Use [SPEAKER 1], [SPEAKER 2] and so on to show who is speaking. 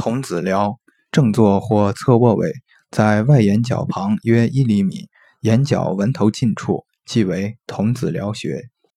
[SPEAKER 1] 童子髎，正坐或侧卧位，在外眼角旁约一厘米，眼角纹头近处，即为童子髎穴。